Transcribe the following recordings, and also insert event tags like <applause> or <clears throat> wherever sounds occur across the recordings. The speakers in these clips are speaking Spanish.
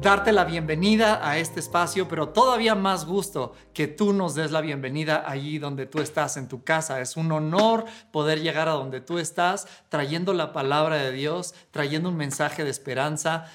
Darte la bienvenida a este espacio, pero todavía más gusto que tú nos des la bienvenida allí donde tú estás, en tu casa. Es un honor poder llegar a donde tú estás, trayendo la palabra de Dios, trayendo un mensaje de esperanza.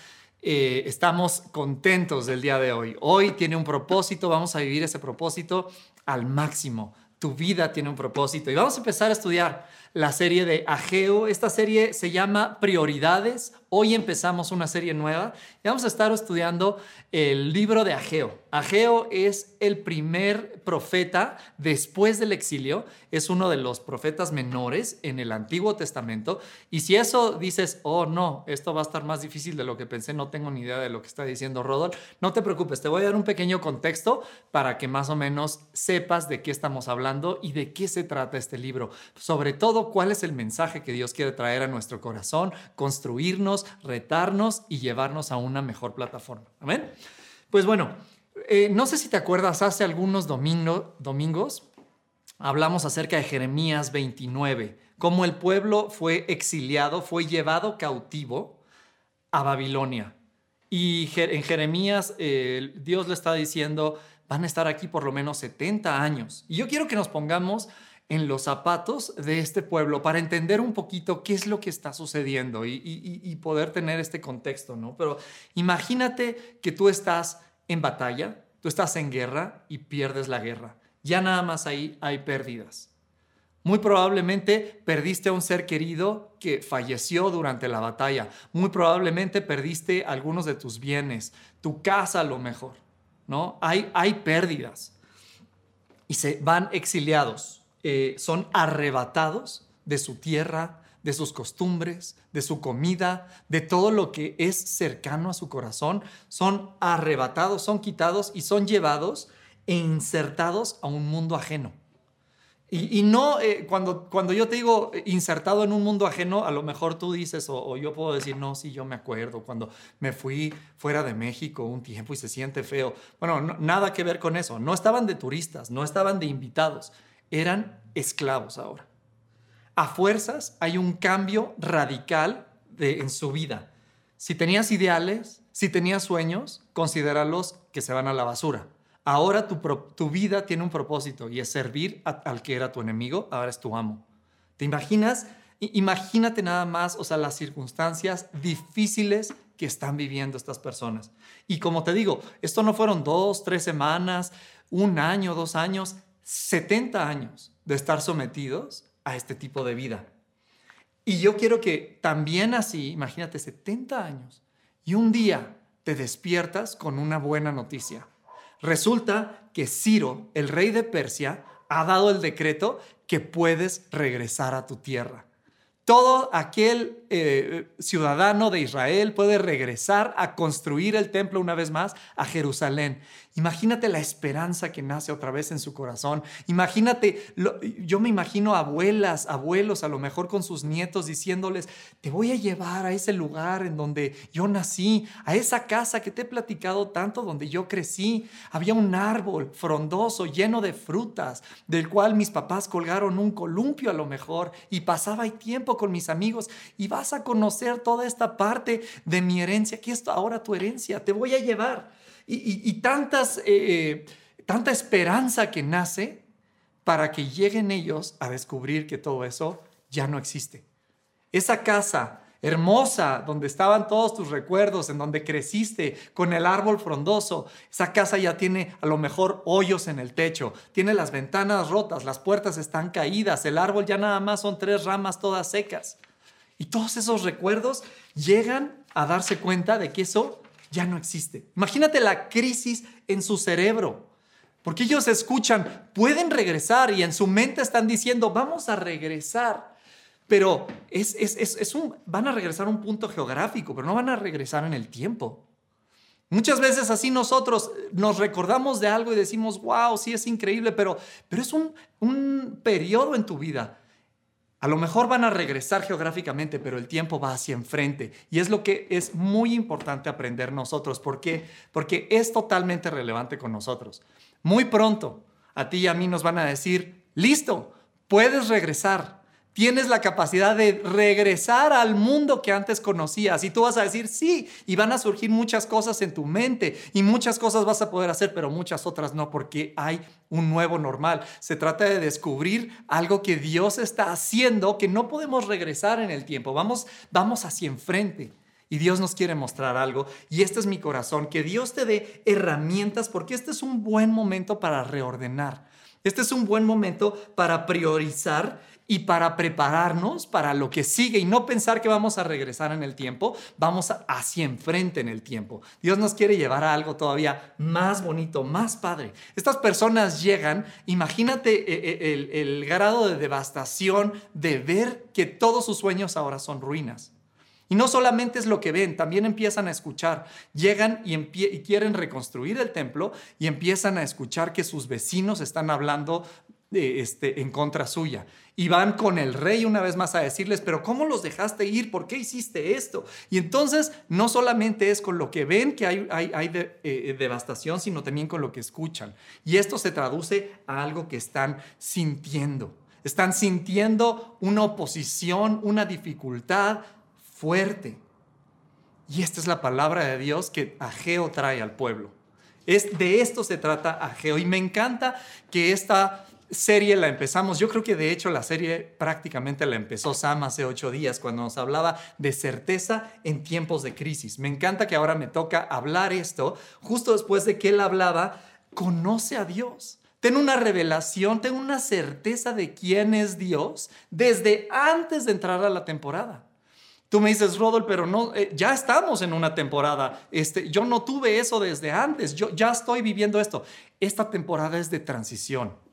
Eh, estamos contentos del día de hoy. Hoy tiene un propósito, vamos a vivir ese propósito al máximo. Tu vida tiene un propósito y vamos a empezar a estudiar la serie de Ageo. Esta serie se llama Prioridades. Hoy empezamos una serie nueva y vamos a estar estudiando el libro de Ageo. Ageo es el primer profeta después del exilio, es uno de los profetas menores en el Antiguo Testamento. Y si eso dices, oh no, esto va a estar más difícil de lo que pensé, no tengo ni idea de lo que está diciendo Rodolfo, no te preocupes, te voy a dar un pequeño contexto para que más o menos sepas de qué estamos hablando y de qué se trata este libro. Sobre todo cuál es el mensaje que Dios quiere traer a nuestro corazón, construirnos, retarnos y llevarnos a una mejor plataforma. Amén. Pues bueno, eh, no sé si te acuerdas, hace algunos domingos hablamos acerca de Jeremías 29, cómo el pueblo fue exiliado, fue llevado cautivo a Babilonia. Y en Jeremías eh, Dios le está diciendo, van a estar aquí por lo menos 70 años. Y yo quiero que nos pongamos en los zapatos de este pueblo para entender un poquito qué es lo que está sucediendo y, poder tener este contexto, ¿no? Pero imagínate que tú estás en batalla, tú estás en guerra y pierdes la guerra. Ya nada más ahí hay pérdidas. Muy probablemente perdiste a un ser querido que falleció durante la batalla. Muy probablemente perdiste algunos de tus bienes, tu casa a lo mejor, ¿no? Hay, hay pérdidas y se van exiliados. Eh, son arrebatados de su tierra, de sus costumbres, de su comida, de todo lo que es cercano a su corazón, son arrebatados, son quitados y son llevados e insertados a un mundo ajeno. Y, no, eh, cuando, cuando yo te digo insertado en un mundo ajeno, a lo mejor tú dices, o, yo puedo decir, no, sí, yo me acuerdo, cuando me fui fuera de México un tiempo y se siente feo. Bueno, nada que ver con eso. No estaban de turistas, no estaban de invitados, eran esclavos ahora. A fuerzas hay un cambio radical en su vida. Si tenías ideales, si tenías sueños, considéralos que se van a la basura. Ahora tu, tu vida tiene un propósito y es servir al que era tu enemigo, ahora es tu amo. ¿Te imaginas? Imagínate nada más, o sea, las circunstancias difíciles que están viviendo estas personas. Y como te digo, esto no fueron dos, tres semanas, un año, dos años, 70 años de estar sometidos a este tipo de vida. Y yo quiero que también así, imagínate, 70 años, y un día te despiertas con una buena noticia. Resulta que Ciro, el rey de Persia, ha dado el decreto que puedes regresar a tu tierra. Todo aquel eh, ciudadano de Israel puede regresar a construir el templo una vez más a Jerusalén. Imagínate la esperanza que nace otra vez en su corazón. Imagínate, yo me imagino abuelas, abuelos, a lo mejor con sus nietos diciéndoles, te voy a llevar a ese lugar en donde yo nací, a esa casa que te he platicado tanto, donde yo crecí. Había un árbol frondoso, lleno de frutas, del cual mis papás colgaron un columpio a lo mejor y pasaba ahí tiempo con mis amigos y vas a conocer toda esta parte de mi herencia, que es ahora tu herencia, te voy a llevar y, tantas, eh, tanta esperanza que nace para que lleguen ellos a descubrir que todo eso ya no existe. Esa casa hermosa donde estaban todos tus recuerdos, en donde creciste con el árbol frondoso, esa casa ya tiene a lo mejor hoyos en el techo, tiene las ventanas rotas, las puertas están caídas, el árbol ya nada más son tres ramas todas secas. Y todos esos recuerdos llegan a darse cuenta de que eso ya no existe. Imagínate la crisis en su cerebro. Porque ellos escuchan, pueden regresar y en su mente están diciendo, vamos a regresar. Pero es, es, un, van a regresar a un punto geográfico, pero no van a regresar en el tiempo. Muchas veces así nosotros nos recordamos de algo y decimos, wow, sí es increíble, pero, pero es un, un periodo en tu vida A lo mejor van a regresar geográficamente, pero el tiempo va hacia enfrente. Y es lo que es muy importante aprender nosotros. ¿Por qué? Porque es totalmente relevante con nosotros. Muy pronto, a ti y a mí nos van a decir, listo, puedes regresar tienes la capacidad de regresar al mundo que antes conocías. Y tú vas a decir, sí, y van a surgir muchas cosas en tu mente y muchas cosas vas a poder hacer, pero muchas otras no, porque hay un nuevo normal. Se trata de descubrir algo que Dios está haciendo, que no podemos regresar en el tiempo. Vamos, vamos hacia enfrente. Y Dios nos quiere mostrar algo. Y este es mi corazón, que Dios te dé herramientas, porque este es un buen momento para reordenar. Este es un buen momento para priorizar y para prepararnos para lo que sigue y no pensar que vamos a regresar en el tiempo, vamos hacia enfrente en el tiempo. Dios nos quiere llevar a algo todavía más bonito, más padre. Estas personas llegan, imagínate eh, eh, el, grado de devastación de ver que todos sus sueños ahora son ruinas. Y no solamente es lo que ven, también empiezan a escuchar. Llegan y, quieren reconstruir el templo y empiezan a escuchar que sus vecinos están hablando este, en contra suya. Y van con el rey una vez más a decirles, pero ¿cómo los dejaste ir? ¿Por qué hiciste esto? Y entonces no solamente es con lo que ven que hay, hay, eh, devastación, sino también con lo que escuchan. Y esto se traduce a algo que están sintiendo. Están sintiendo una oposición, una dificultad fuerte. Y esta es la palabra de Dios que Ageo trae al pueblo. Es, de esto se trata Ageo. Y me encanta que esta serie la empezamos, yo creo que de hecho la serie prácticamente la empezó Sam hace ocho días cuando nos hablaba de certeza en tiempos de crisis. Me encanta que ahora me toca hablar esto justo después de que él hablaba, conoce a Dios. Ten una revelación, ten una certeza de quién es Dios desde antes de entrar a la temporada. Tú me dices, Rodol, pero no, eh, ya estamos en una temporada. Este, yo no tuve eso desde antes. Yo ya estoy viviendo esto. Esta temporada es de transición.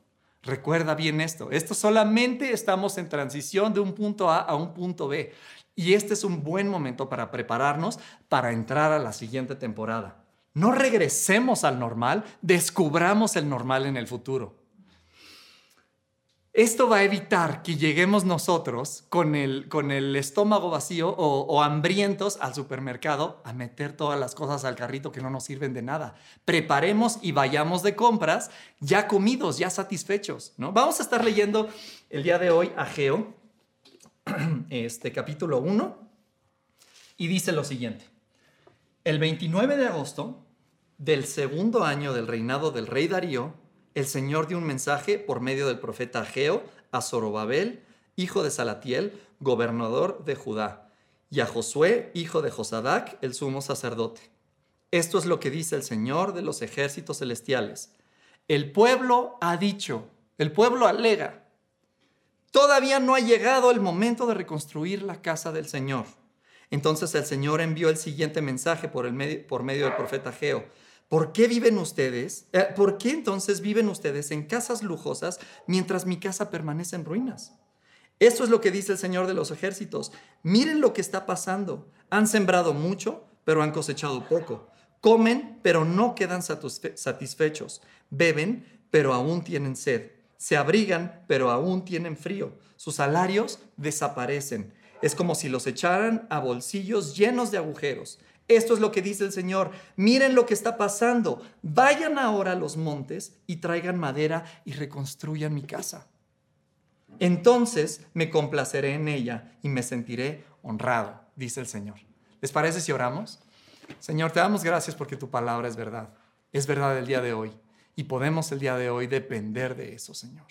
Recuerda bien esto, esto solamente estamos en transición de un punto A a un punto B. Y este es un buen momento para prepararnos para entrar a la siguiente temporada. No regresemos al normal, descubramos el normal en el futuro. Esto va a evitar que lleguemos nosotros con el, con el estómago vacío o, hambrientos al supermercado a meter todas las cosas al carrito que no nos sirven de nada. Preparemos y vayamos de compras ya comidos, ya satisfechos. ¿no? Vamos a estar leyendo el día de hoy a Geo, <clears throat> este capítulo 1, y dice lo siguiente. El 29 de agosto del segundo año del reinado del rey Darío, el Señor dio un mensaje por medio del profeta Ageo a Zorobabel, hijo de Salatiel, gobernador de Judá, y a Josué, hijo de Josadac, el sumo sacerdote. Esto es lo que dice el Señor de los ejércitos celestiales. El pueblo ha dicho, el pueblo alega, todavía no ha llegado el momento de reconstruir la casa del Señor. Entonces el Señor envió el siguiente mensaje por, el medio, por medio del profeta Ageo. ¿Por qué viven ustedes? Eh, ¿Por qué entonces viven ustedes en casas lujosas mientras mi casa permanece en ruinas? Esto es lo que dice el Señor de los ejércitos. Miren lo que está pasando. Han sembrado mucho, pero han cosechado poco. Comen, pero no quedan satisfechos. Beben, pero aún tienen sed. Se abrigan, pero aún tienen frío. Sus salarios desaparecen. Es como si los echaran a bolsillos llenos de agujeros. Esto es lo que dice el Señor. Miren lo que está pasando. Vayan ahora a los montes y traigan madera y reconstruyan mi casa. Entonces me complaceré en ella y me sentiré honrado, dice el Señor. ¿Les parece si oramos? Señor, te damos gracias porque tu palabra es verdad. Es verdad el día de hoy. Y podemos el día de hoy depender de eso, Señor.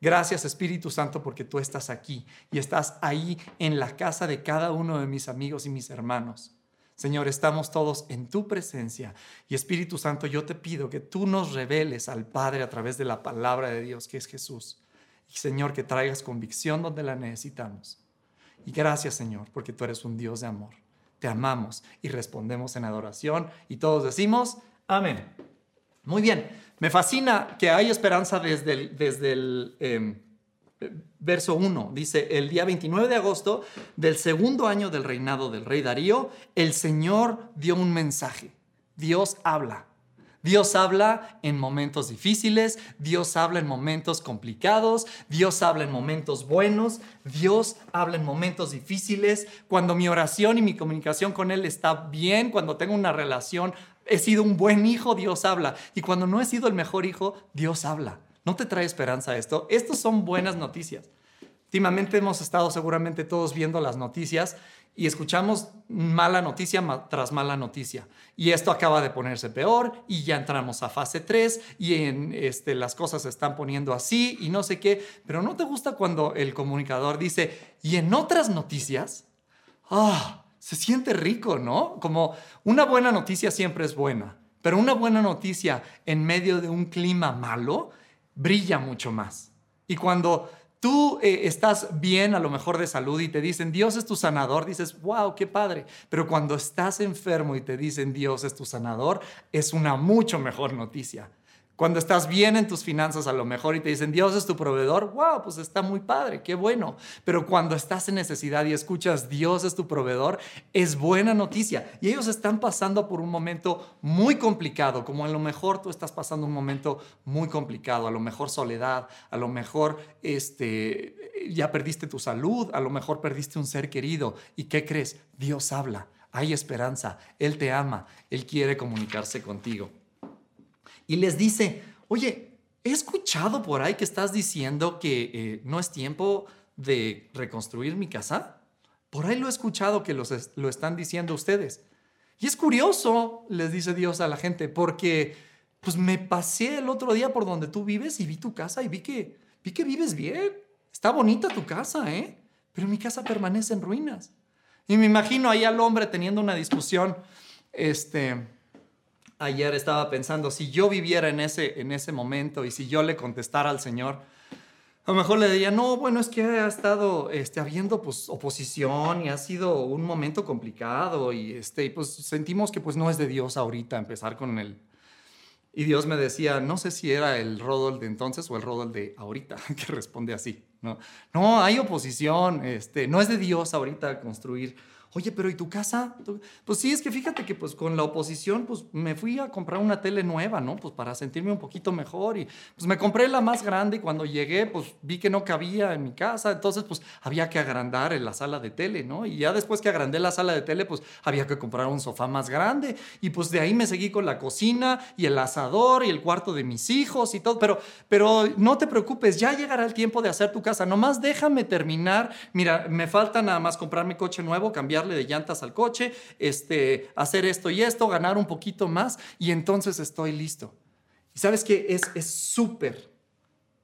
Gracias Espíritu Santo porque tú estás aquí y estás ahí en la casa de cada uno de mis amigos y mis hermanos. Señor, estamos todos en tu presencia y Espíritu Santo, yo te pido que tú nos reveles al Padre a través de la palabra de Dios que es Jesús. Y Señor, que traigas convicción donde la necesitamos. Y gracias Señor, porque tú eres un Dios de amor. Te amamos y respondemos en adoración y todos decimos, amén. Muy bien, me fascina que hay esperanza desde el... Desde el em, verso 1, dice, el día 29 de agosto del segundo año del reinado del rey Darío, el Señor dio un mensaje. Dios habla. Dios habla en momentos difíciles, Dios habla en momentos complicados, Dios habla en momentos buenos, Dios habla en momentos difíciles. Cuando mi oración y mi comunicación con Él está bien, cuando tengo una relación, he sido un buen hijo, Dios habla. Y cuando no he sido el mejor hijo, Dios habla. ¿No te trae esperanza esto? Estas son buenas noticias. Últimamente hemos estado seguramente todos viendo las noticias y escuchamos mala noticia tras mala noticia. Y esto acaba de ponerse peor y ya entramos a fase 3 y en, este, las cosas se están poniendo así y no sé qué. Pero ¿no te gusta cuando el comunicador dice, y en otras noticias? Ah, se siente rico, ¿no? Como una buena noticia siempre es buena, pero una buena noticia en medio de un clima malo brilla mucho más. Y cuando tú eh, estás bien a lo mejor de salud y te dicen, Dios es tu sanador, dices, wow, qué padre. Pero cuando estás enfermo y te dicen, Dios es tu sanador, es una mucho mejor noticia. Cuando estás bien en tus finanzas a lo mejor y te dicen, Dios es tu proveedor, wow, pues está muy padre, qué bueno. Pero cuando estás en necesidad y escuchas, Dios es tu proveedor, es buena noticia. Y ellos están pasando por un momento muy complicado, como a lo mejor tú estás pasando un momento muy complicado, a lo mejor soledad, a lo mejor este, ya perdiste tu salud, a lo mejor perdiste un ser querido. ¿Y qué crees? Dios habla, hay esperanza, Él te ama, Él quiere comunicarse contigo y les dice, oye, he escuchado por ahí que estás diciendo que eh, no es tiempo de reconstruir mi casa. Por ahí lo he escuchado que lo están diciendo ustedes. Y es curioso, les dice Dios a la gente, porque pues me pasé el otro día por donde tú vives y vi tu casa y vi que, vi que vives bien. Está bonita tu casa, ¿eh? Pero mi casa permanece en ruinas. Y me imagino ahí al hombre teniendo una discusión, este, ayer estaba pensando, si yo viviera en ese, en ese momento y si yo le contestara al Señor, a lo mejor le diría, no, bueno, es que ha estado este, habiendo pues, oposición y ha sido un momento complicado y este, pues sentimos que pues no es de Dios ahorita empezar con él. Y Dios me decía, no sé si era el Rodol de entonces o el Rodol de ahorita, <laughs> que responde así. No, no hay oposición, este, no es de Dios ahorita construir oye, pero ¿y tu casa? Pues sí, es que fíjate que pues con la oposición pues me fui a comprar una tele nueva, ¿no? Pues para sentirme un poquito mejor y pues me compré la más grande y cuando llegué pues vi que no cabía en mi casa, entonces pues había que agrandar en la sala de tele, ¿no? Y ya después que agrandé la sala de tele pues había que comprar un sofá más grande y pues de ahí me seguí con la cocina y el asador y el cuarto de mis hijos y todo, pero, pero no te preocupes, ya llegará el tiempo de hacer tu casa, nomás déjame terminar, mira, me falta nada más comprar mi coche nuevo, cambiar de llantas al coche, este, hacer esto y esto, ganar un poquito más y entonces estoy listo. Y sabes que es súper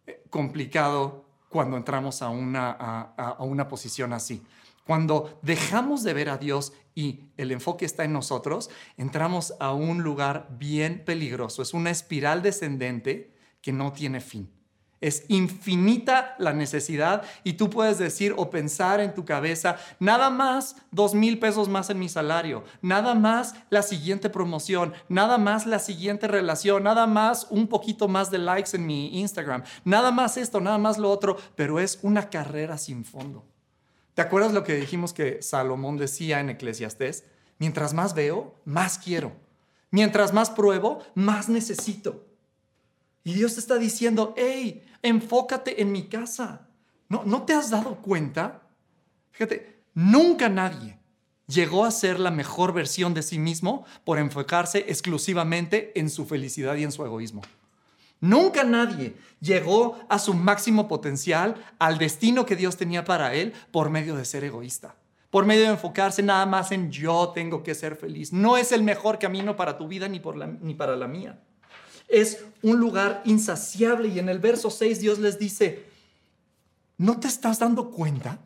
eh, complicado cuando entramos a una, a una posición así. Cuando dejamos de ver a Dios y el enfoque está en nosotros, entramos a un lugar bien peligroso. Es una espiral descendente que no tiene fin. Es infinita la necesidad y tú puedes decir o pensar en tu cabeza, nada más dos mil pesos más en mi salario, nada más la siguiente promoción, nada más la siguiente relación, nada más un poquito más de likes en mi Instagram, nada más esto, nada más lo otro, pero es una carrera sin fondo. ¿Te acuerdas lo que dijimos que Salomón decía en Eclesiastés? Mientras más veo, más quiero. Mientras más pruebo, más necesito. Y Dios te está diciendo, hey, enfócate en mi casa. ¿No, ¿No te has dado cuenta? Fíjate, nunca nadie llegó a ser la mejor versión de sí mismo por enfocarse exclusivamente en su felicidad y en su egoísmo. Nunca nadie llegó a su máximo potencial, al destino que Dios tenía para él, por medio de ser egoísta, por medio de enfocarse nada más en yo tengo que ser feliz. No es el mejor camino para tu vida ni, para la mía es un lugar insaciable. Y en el verso 6 Dios les dice, ¿no te estás dando cuenta?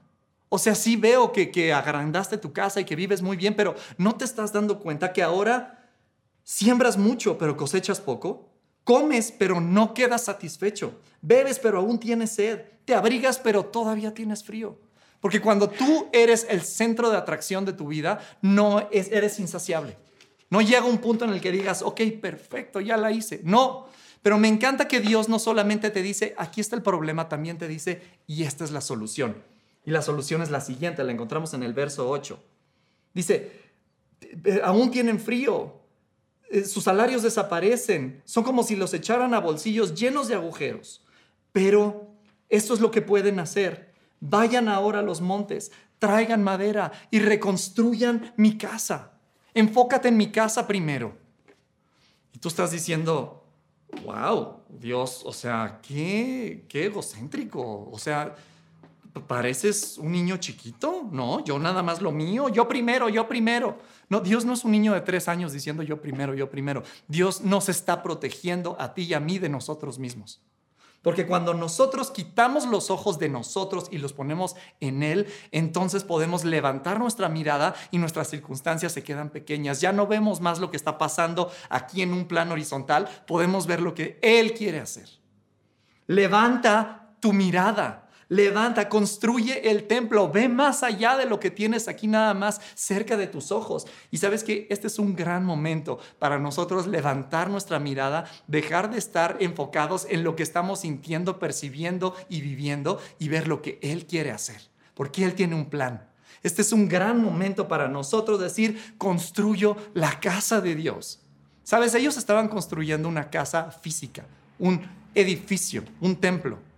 O sea, sí veo que, que agrandaste tu casa y que vives muy bien, pero ¿no te estás dando cuenta que ahora siembras mucho, pero cosechas poco? Comes, pero no quedas satisfecho. Bebes, pero aún tienes sed. Te abrigas, pero todavía tienes frío. Porque cuando tú eres el centro de atracción de tu vida, no eres insaciable. No llega un punto en el que digas, ok, perfecto, ya la hice. No, pero me encanta que Dios no solamente te dice, aquí está el problema, también te dice, y esta es la solución. Y la solución es la siguiente, la encontramos en el verso 8. Dice, aún tienen frío, eh, sus salarios desaparecen, son como si los echaran a bolsillos llenos de agujeros. Pero esto es lo que pueden hacer. Vayan ahora a los montes, traigan madera y reconstruyan mi casa. Enfócate en mi casa primero. Y tú estás diciendo, wow, Dios, o sea, qué, qué egocéntrico. O sea, pareces un niño chiquito, ¿no? Yo nada más lo mío, yo primero, yo primero. No, Dios no es un niño de tres años diciendo yo primero, yo primero. Dios nos está protegiendo a ti y a mí de nosotros mismos. Porque cuando nosotros quitamos los ojos de nosotros y los ponemos en Él, entonces podemos levantar nuestra mirada y nuestras circunstancias se quedan pequeñas. Ya no vemos más lo que está pasando aquí en un plano horizontal, podemos ver lo que Él quiere hacer. Levanta tu mirada levanta, construye el templo, ve más allá de lo que tienes aquí nada más cerca de tus ojos. Y sabes que este es un gran momento para nosotros levantar nuestra mirada, dejar de estar enfocados en lo que estamos sintiendo, percibiendo y viviendo y ver lo que Él quiere hacer, porque Él tiene un plan. Este es un gran momento para nosotros decir, construyo la casa de Dios. Sabes, ellos estaban construyendo una casa física, un edificio, un templo.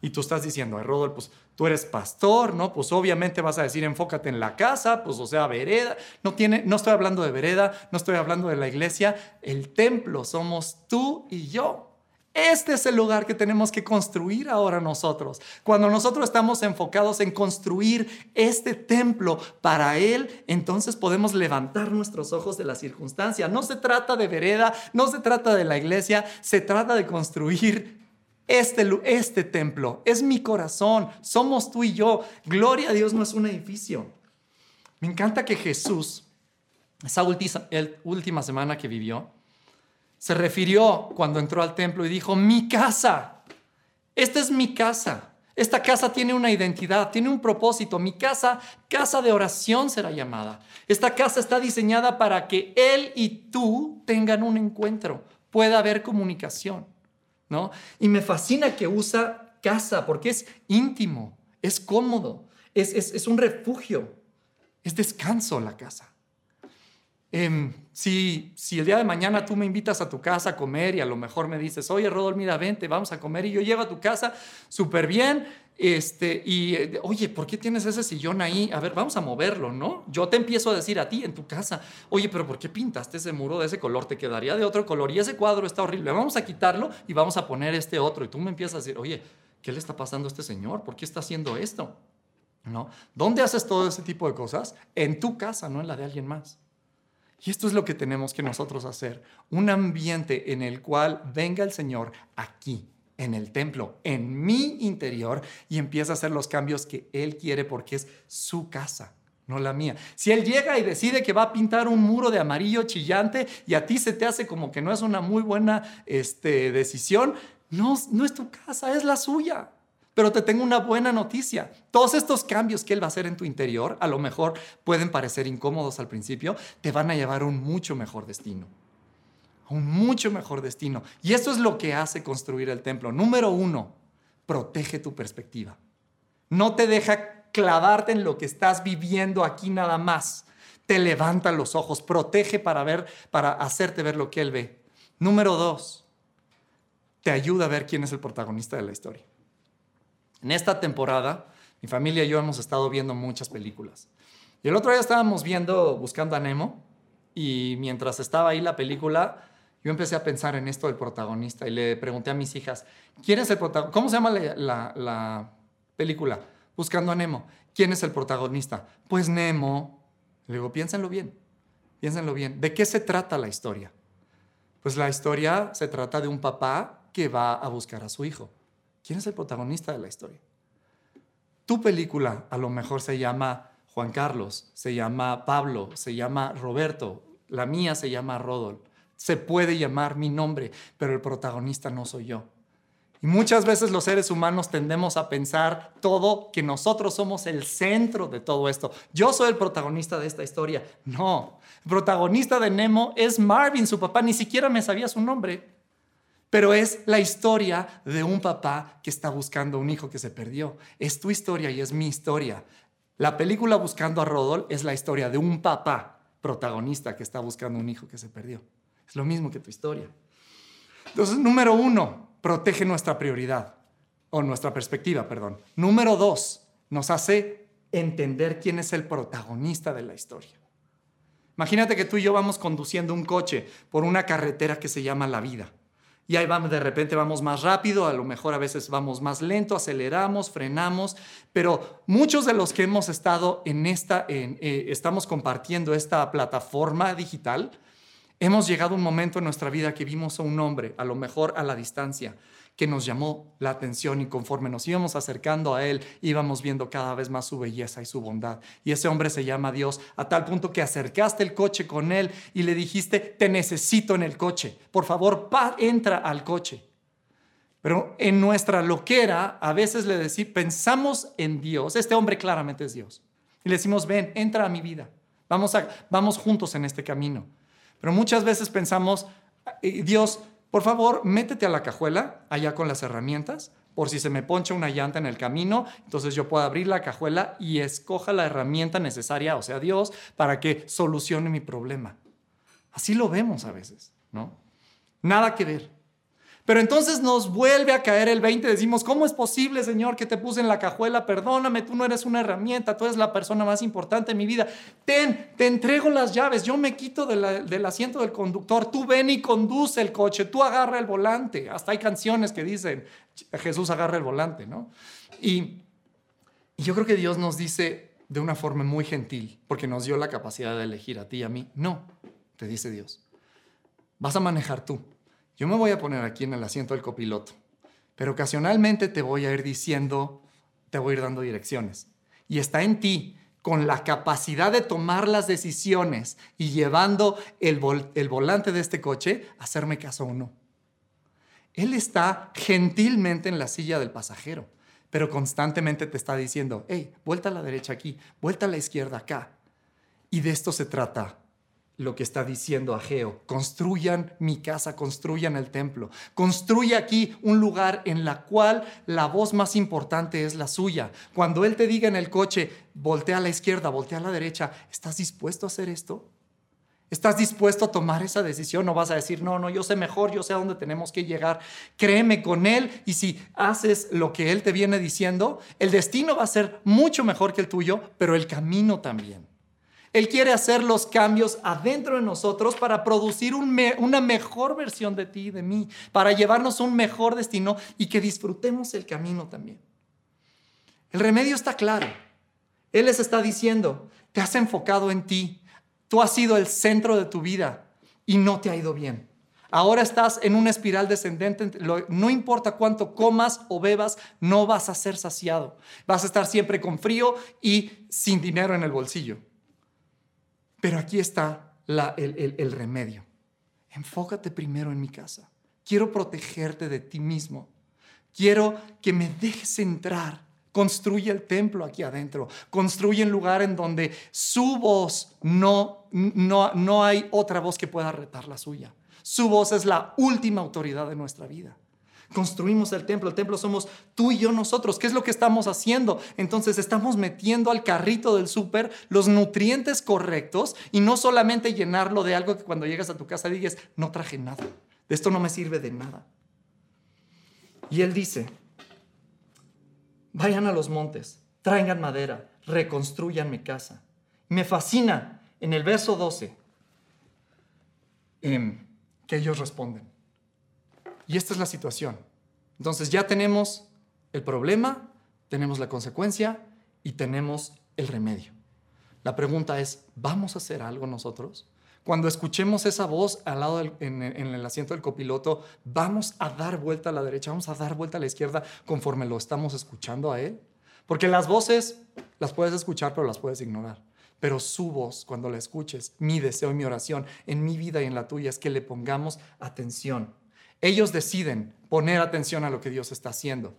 Y tú estás diciendo, Rodolfo, pues tú eres pastor, ¿no? Pues obviamente vas a decir, enfócate en la casa, pues o sea, vereda. No, tiene, no estoy hablando de vereda, no estoy hablando de la iglesia. El templo somos tú y yo. Este es el lugar que tenemos que construir ahora nosotros. Cuando nosotros estamos enfocados en construir este templo para Él, entonces podemos levantar nuestros ojos de la circunstancia. No se trata de vereda, no se trata de la iglesia, se trata de construir este, este templo es mi corazón, somos tú y yo. Gloria a Dios no es un edificio. Me encanta que Jesús, esa última semana que vivió, se refirió cuando entró al templo y dijo, mi casa, esta es mi casa. Esta casa tiene una identidad, tiene un propósito. Mi casa, casa de oración será llamada. Esta casa está diseñada para que Él y tú tengan un encuentro, pueda haber comunicación. ¿No? Y me fascina que usa casa porque es íntimo, es cómodo, es, un refugio, es descanso la casa. Em, si, si el día de mañana tú me invitas a tu casa a comer y a lo mejor me dices, oye Rodol, mira, vente, vamos a comer y yo llevo a tu casa súper bien, este, y eh, oye, ¿por qué tienes ese sillón ahí? A ver, vamos a moverlo, ¿no? Yo te empiezo a decir a ti en tu casa, oye, pero ¿por qué pintaste ese muro de ese color? Te quedaría de otro color y ese cuadro está horrible. Vamos a quitarlo y vamos a poner este otro. Y tú me empiezas a decir, oye, ¿qué le está pasando a este señor? ¿Por qué está haciendo esto? ¿No? ¿Dónde haces todo ese tipo de cosas? En tu casa, no en la de alguien más. Y esto es lo que tenemos que nosotros hacer, un ambiente en el cual venga el Señor aquí, en el templo, en mi interior, y empieza a hacer los cambios que Él quiere porque es su casa, no la mía. Si Él llega y decide que va a pintar un muro de amarillo chillante y a ti se te hace como que no es una muy buena este, decisión, no, no es tu casa, es la suya. Pero te tengo una buena noticia. Todos estos cambios que Él va a hacer en tu interior, a lo mejor pueden parecer incómodos al principio, te van a llevar a un mucho mejor destino un mucho mejor destino. Y eso es lo que hace construir el templo. Número uno, protege tu perspectiva. No te deja clavarte en lo que estás viviendo aquí nada más. Te levanta los ojos, protege para ver, para hacerte ver lo que él ve. Número dos, te ayuda a ver quién es el protagonista de la historia. En esta temporada, mi familia y yo hemos estado viendo muchas películas. Y el otro día estábamos viendo Buscando a Nemo y mientras estaba ahí la película, yo empecé a pensar en esto del protagonista y le pregunté a mis hijas, ¿quién es el protagonista? ¿Cómo se llama la, película? Buscando a Nemo. ¿Quién es el protagonista? Pues Nemo. Le digo, piénsenlo bien, piénsenlo bien. ¿De qué se trata la historia? Pues la historia se trata de un papá que va a buscar a su hijo. ¿Quién es el protagonista de la historia? Tu película a lo mejor se llama Juan Carlos, se llama Pablo, se llama Roberto, la mía se llama Rodol se puede llamar mi nombre, pero el protagonista no soy yo. Y muchas veces los seres humanos tendemos a pensar todo que nosotros somos el centro de todo esto. Yo soy el protagonista de esta historia. No, el protagonista de Nemo es Marvin, su papá, ni siquiera me sabía su nombre. Pero es la historia de un papá que está buscando un hijo que se perdió. Es tu historia y es mi historia. La película Buscando a Rodol es la historia de un papá protagonista que está buscando un hijo que se perdió. Es lo mismo que tu historia. Entonces, número uno, protege nuestra prioridad o nuestra perspectiva, perdón. Número dos, nos hace entender quién es el protagonista de la historia. Imagínate que tú y yo vamos conduciendo un coche por una carretera que se llama la vida. Y ahí vamos, de repente vamos más rápido, a lo mejor a veces vamos más lento, aceleramos, frenamos, pero muchos de los que hemos estado en esta, eh, estamos compartiendo esta plataforma digital, hemos llegado a un momento en nuestra vida que vimos a un hombre, a lo mejor a la distancia, que nos llamó la atención y conforme nos íbamos acercando a Él, íbamos viendo cada vez más su belleza y su bondad. Y ese hombre se llama Dios, a tal punto que acercaste el coche con Él y le dijiste, te necesito en el coche, por favor, entra al coche. Pero en nuestra loquera, a veces le decimos, pensamos en Dios, este hombre claramente es Dios, y le decimos, ven, entra a mi vida, vamos, vamos juntos en este camino. Pero muchas veces pensamos, Dios, por favor, métete a la cajuela allá con las herramientas, por si se me poncha una llanta en el camino, entonces yo puedo abrir la cajuela y escoja la herramienta necesaria, o sea, Dios, para que solucione mi problema. Así lo vemos a veces, ¿no? Nada que ver. Pero entonces nos vuelve a caer el 20, decimos, ¿cómo es posible, Señor, que te puse en la cajuela? Perdóname, tú no eres una herramienta, tú eres la persona más importante en mi vida. Ten, te entrego las llaves, yo me quito del asiento del conductor, tú ven y conduce el coche, tú agarra el volante. Hasta hay canciones que dicen, Jesús agarra el volante, ¿no? Y, y yo creo que Dios nos dice de una forma muy gentil, porque nos dio la capacidad de elegir a ti y a mí. No, te dice Dios, vas a manejar tú yo me voy a poner aquí en el asiento del copiloto, pero ocasionalmente te voy a ir diciendo, te voy a ir dando direcciones. Y está en ti, con la capacidad de tomar las decisiones y llevando el, volante de este coche, hacerme caso o no. Él está gentilmente en la silla del pasajero, pero constantemente te está diciendo, hey, vuelta a la derecha aquí, vuelta a la izquierda acá. Y de esto se trata lo que está diciendo Ageo. Construyan mi casa, construyan el templo. Construye aquí un lugar en la cual la voz más importante es la suya. Cuando Él te diga en el coche, voltea a la izquierda, voltea a la derecha, ¿estás dispuesto a hacer esto? ¿Estás dispuesto a tomar esa decisión? No vas a decir, no, no, yo sé mejor, yo sé a dónde tenemos que llegar. Créeme con Él y si haces lo que Él te viene diciendo, el destino va a ser mucho mejor que el tuyo, pero el camino también. Él quiere hacer los cambios adentro de nosotros para producir una mejor versión de ti y de mí, para llevarnos a un mejor destino y que disfrutemos el camino también. El remedio está claro. Él les está diciendo, te has enfocado en ti, tú has sido el centro de tu vida y no te ha ido bien. Ahora estás en una espiral descendente. No importa cuánto comas o bebas, no vas a ser saciado. Vas a estar siempre con frío y sin dinero en el bolsillo. Pero aquí está el, remedio. Enfócate primero en mi casa. Quiero protegerte de ti mismo. Quiero que me dejes entrar. Construye el templo aquí adentro. Construye un lugar en donde su voz no, no, no hay otra voz que pueda retar la suya. Su voz es la última autoridad de nuestra vida construimos el templo. El templo somos tú y yo nosotros. ¿Qué es lo que estamos haciendo? Entonces estamos metiendo al carrito del súper los nutrientes correctos y no solamente llenarlo de algo que cuando llegas a tu casa digas, no traje nada. De esto no me sirve de nada. Y él dice, vayan a los montes, traigan madera, reconstruyan mi casa. Me fascina en el verso 12 em, que ellos responden. Y esta es la situación. Entonces ya tenemos el problema, tenemos la consecuencia y tenemos el remedio. La pregunta es, ¿vamos a hacer algo nosotros? Cuando escuchemos esa voz al lado en, el asiento del copiloto, vamos a dar vuelta a la derecha, vamos a dar vuelta a la izquierda conforme lo estamos escuchando a él. Porque las voces las puedes escuchar, pero las puedes ignorar. Pero su voz, cuando la escuches, mi deseo y mi oración en mi vida y en la tuya es que le pongamos atención ellos deciden poner atención a lo que Dios está haciendo.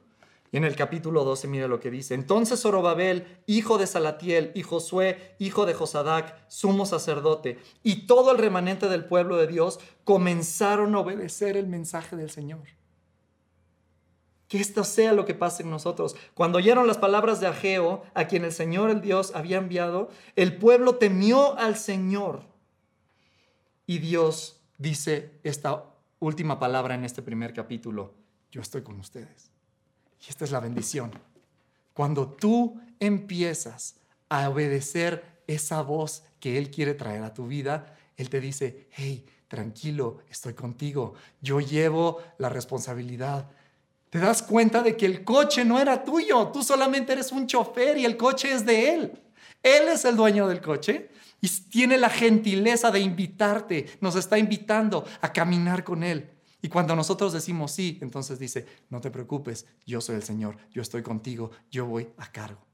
Y en el capítulo 12 mira lo que dice. Entonces Zorobabel, hijo de Salatiel, y Josué, hijo de Josadac, sumo sacerdote, y todo el remanente del pueblo de Dios comenzaron a obedecer el mensaje del Señor. Que esto sea lo que pase en nosotros. Cuando oyeron las palabras de Ageo, a quien el Señor el Dios había enviado, el pueblo temió al Señor. Y Dios dice esta última palabra en este primer capítulo, yo estoy con ustedes. Y esta es la bendición. Cuando tú empiezas a obedecer esa voz que Él quiere traer a tu vida, Él te dice, hey, tranquilo, estoy contigo, yo llevo la responsabilidad. Te das cuenta de que el coche no era tuyo, tú solamente eres un chofer y el coche es de Él. Él es el dueño del coche y tiene la gentileza de invitarte, nos está invitando a caminar con Él. Y cuando nosotros decimos sí, entonces dice, no te preocupes, yo soy el Señor, yo estoy contigo, yo voy a cargo.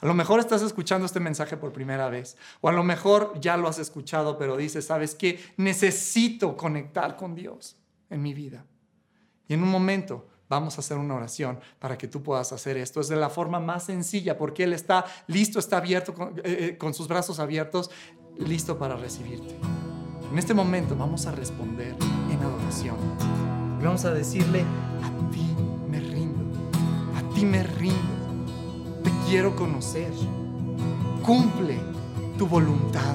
A lo mejor estás escuchando este mensaje por primera vez, o a lo mejor ya lo has escuchado, pero dices, ¿sabes qué? Necesito conectar con Dios en mi vida. Y en un momento vamos a hacer una oración para que tú puedas hacer esto. Es de la forma más sencilla, porque Él está listo, está abierto, con, eh, eh, con sus brazos abiertos, listo para recibirte. En este momento vamos a responder en adoración. Y vamos a decirle, a ti me rindo, a ti me rindo te quiero conocer. Cumple tu voluntad